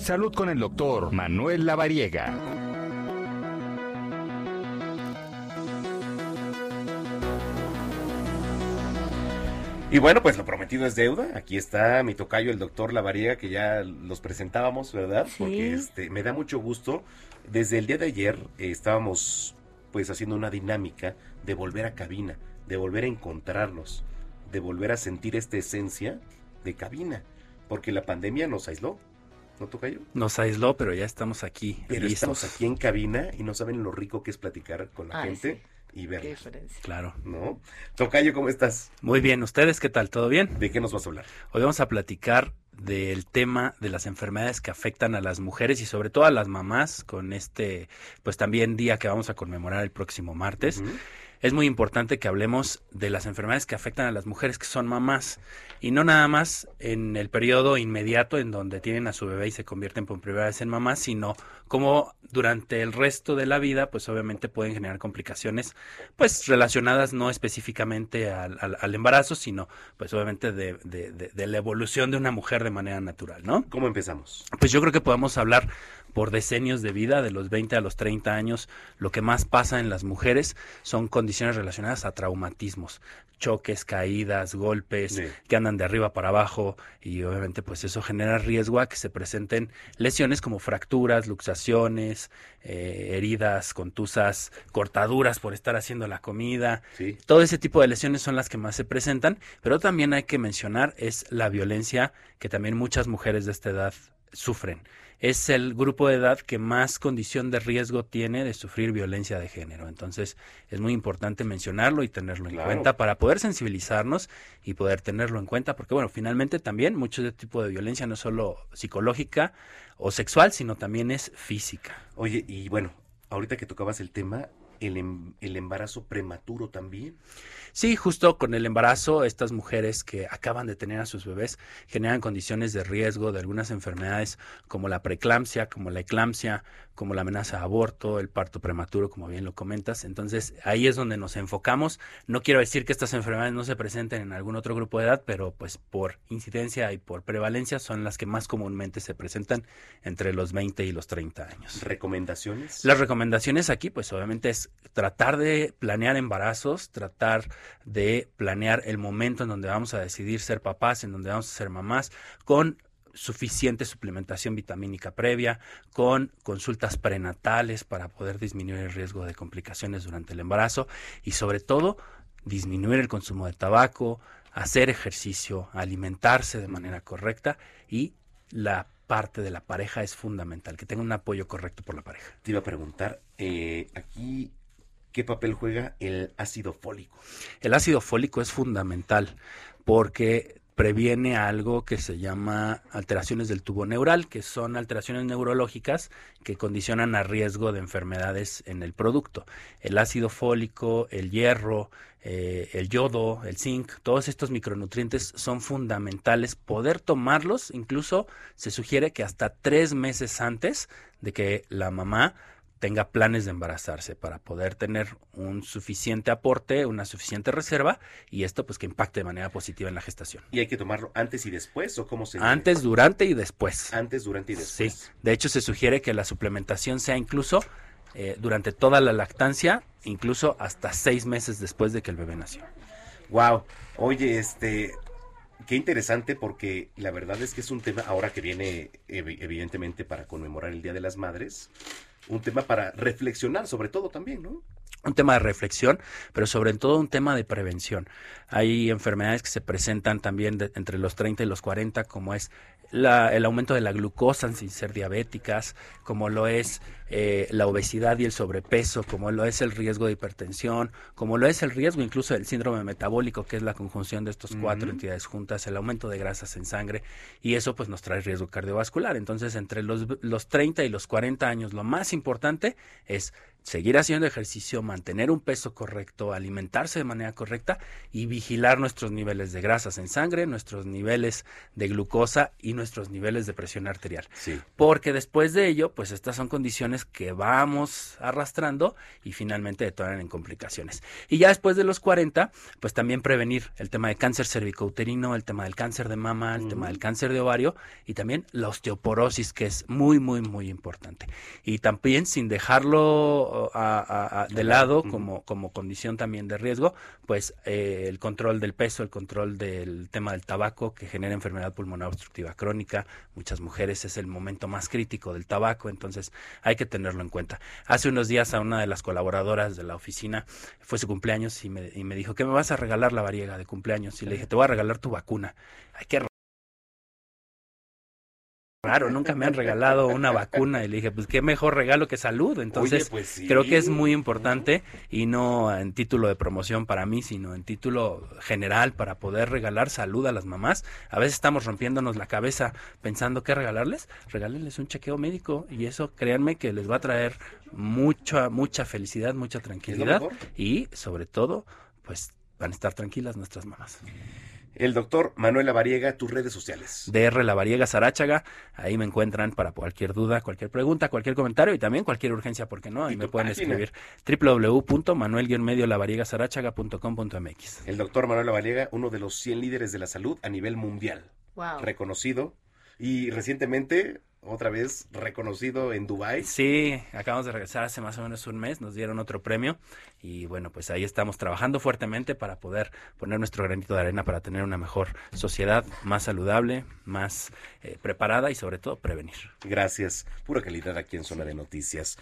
Salud con el doctor Manuel Lavariega. Y bueno, pues lo prometido es deuda. Aquí está mi tocayo, el doctor Lavariega, que ya los presentábamos, ¿verdad? Porque este, me da mucho gusto. Desde el día de ayer eh, estábamos pues haciendo una dinámica de volver a cabina, de volver a encontrarnos, de volver a sentir esta esencia de cabina, porque la pandemia nos aisló. ¿No, Tocayo? Nos aisló, pero ya estamos aquí. Pero estamos aquí en cabina y no saben lo rico que es platicar con la gente y ver. Qué diferencia. Claro. ¿No? Tocayo, ¿cómo estás? Muy bien, ¿ustedes qué tal? ¿Todo bien? ¿De qué nos vas a hablar? Hoy vamos a platicar del tema de las enfermedades que afectan a las mujeres y sobre todo a las mamás con este, pues también día que vamos a conmemorar el próximo martes. Es muy importante que hablemos de las enfermedades que afectan a las mujeres que son mamás y no nada más en el periodo inmediato en donde tienen a su bebé y se convierten por primera vez en mamás, sino como durante el resto de la vida, pues obviamente pueden generar complicaciones, pues relacionadas no específicamente al, al, embarazo, sino pues obviamente de, de, de, la evolución de una mujer de manera natural, ¿no? ¿Cómo empezamos? Pues yo creo que podemos hablar por decenios de vida, de los 20 a los 30 años, lo que más pasa en las mujeres son condiciones relacionadas a traumatismos, choques, caídas, golpes, que andan de arriba para abajo y obviamente pues eso genera riesgo a que se presenten lesiones como fracturas, luxaciones, eh, heridas, contusas, cortaduras por estar haciendo la comida. Todo ese tipo de lesiones son las que más se presentan, pero también hay que mencionar es la violencia que también muchas mujeres de esta edad sufren es el grupo de edad que más condición de riesgo tiene de sufrir violencia de género. Entonces, es muy importante mencionarlo y tenerlo en cuenta para poder sensibilizarnos y poder tenerlo en cuenta, porque bueno, finalmente también mucho de este tipo de violencia no es solo psicológica o sexual, sino también es física. Oye, y bueno, ahorita que tocabas el tema, el, em, el embarazo prematuro también. Sí, justo con el embarazo, estas mujeres que acaban de tener a sus bebés generan condiciones de riesgo de algunas enfermedades como la preeclampsia, como la eclampsia, como la amenaza de aborto, el parto prematuro, como bien lo comentas. Entonces, ahí es donde nos enfocamos. No quiero decir que estas enfermedades no se presenten en algún otro grupo de edad, pero pues por incidencia y por prevalencia son las que más comúnmente se presentan entre los 20 y los 30 años. ¿Recomendaciones? Las recomendaciones aquí, pues obviamente es tratar de planear embarazos, tratar de planear el momento en donde vamos a decidir ser papás, en donde vamos a ser mamás, con suficiente suplementación vitamínica previa, con consultas prenatales para poder disminuir el riesgo de complicaciones durante el embarazo y sobre todo disminuir el consumo de tabaco, hacer ejercicio, alimentarse de manera correcta y la parte de la pareja es fundamental, que tenga un apoyo correcto por la pareja. Te iba a preguntar, eh, aquí ¿Qué papel juega el ácido fólico? El ácido fólico es fundamental porque previene algo que se llama alteraciones del tubo neural, que son alteraciones neurológicas que condicionan a riesgo de enfermedades en el producto. El ácido fólico, el hierro, eh, el yodo, el zinc, todos estos micronutrientes son fundamentales. Poder tomarlos, incluso se sugiere que hasta tres meses antes de que la mamá tenga planes de embarazarse para poder tener un suficiente aporte, una suficiente reserva y esto pues que impacte de manera positiva en la gestación. ¿Y hay que tomarlo antes y después o cómo se Antes, durante y después. Antes, durante y después. Sí, de hecho se sugiere que la suplementación sea incluso eh, durante toda la lactancia, incluso hasta seis meses después de que el bebé nació. Wow, oye, este, qué interesante porque la verdad es que es un tema ahora que viene evidentemente para conmemorar el Día de las Madres un tema para reflexionar sobre todo también, ¿no? un tema de reflexión, pero sobre todo un tema de prevención. Hay enfermedades que se presentan también entre los 30 y los 40, como es el aumento de la glucosa sin ser diabéticas, como lo es eh, la obesidad y el sobrepeso, como lo es el riesgo de hipertensión, como lo es el riesgo incluso del síndrome metabólico, que es la conjunción de estos cuatro entidades juntas, el aumento de grasas en sangre, y eso pues nos trae riesgo cardiovascular. Entonces, entre los, los 30 y los 40 años, lo más importante es seguir haciendo ejercicio, mantener un peso correcto, alimentarse de manera correcta y vigilar nuestros niveles de grasas en sangre, nuestros niveles de glucosa y nuestros niveles de presión arterial. Sí. Porque después de ello, pues estas son condiciones que vamos arrastrando y finalmente detonan en complicaciones. Y ya después de los 40, pues también prevenir el tema de cáncer cervicouterino, el tema del cáncer de mama, el tema del cáncer de ovario y también la osteoporosis, que es muy, muy, muy importante. Y también sin dejarlo de lado como, como condición también de riesgo, pues eh, el control del peso, el control del tema del tabaco que genera enfermedad pulmonar obstructiva crónica, muchas mujeres es el momento más crítico del tabaco, entonces hay que tenerlo en cuenta. Hace unos días a una de las colaboradoras de la oficina fue su cumpleaños y me, y me dijo, ¿qué me vas a regalar la variega de cumpleaños? Y le dije, te voy a regalar tu vacuna. Hay que Claro, nunca me han regalado una vacuna y le dije, pues qué mejor regalo que salud. Entonces, pues creo que es muy importante y no en título de promoción para mí, sino en título general para poder regalar salud a las mamás. A veces estamos rompiéndonos la cabeza pensando qué regalarles. Regálenles un chequeo médico y eso, créanme que les va a traer mucha, mucha felicidad, mucha tranquilidad y sobre todo, pues van a estar tranquilas nuestras mamás el doctor Manuel Lavariega, tus redes sociales. DR Lavariega Sarachaga, ahí me encuentran para cualquier duda, cualquier pregunta, cualquier comentario y también cualquier urgencia, ¿por qué no? Ahí me pueden escribir www.manuel-lavariega-sarachaga.com.mx. El doctor Manuel Lavariega, uno de los 100 líderes de la salud a nivel mundial. Wow. Reconocido y recientemente otra vez reconocido en Dubai. Sí, acabamos de regresar hace más o menos un mes, nos dieron otro premio y bueno, pues ahí estamos trabajando fuertemente para poder poner nuestro granito de arena para tener una mejor sociedad, más saludable, más eh, preparada y sobre todo prevenir. Gracias, pura calidad aquí en Zona de Noticias.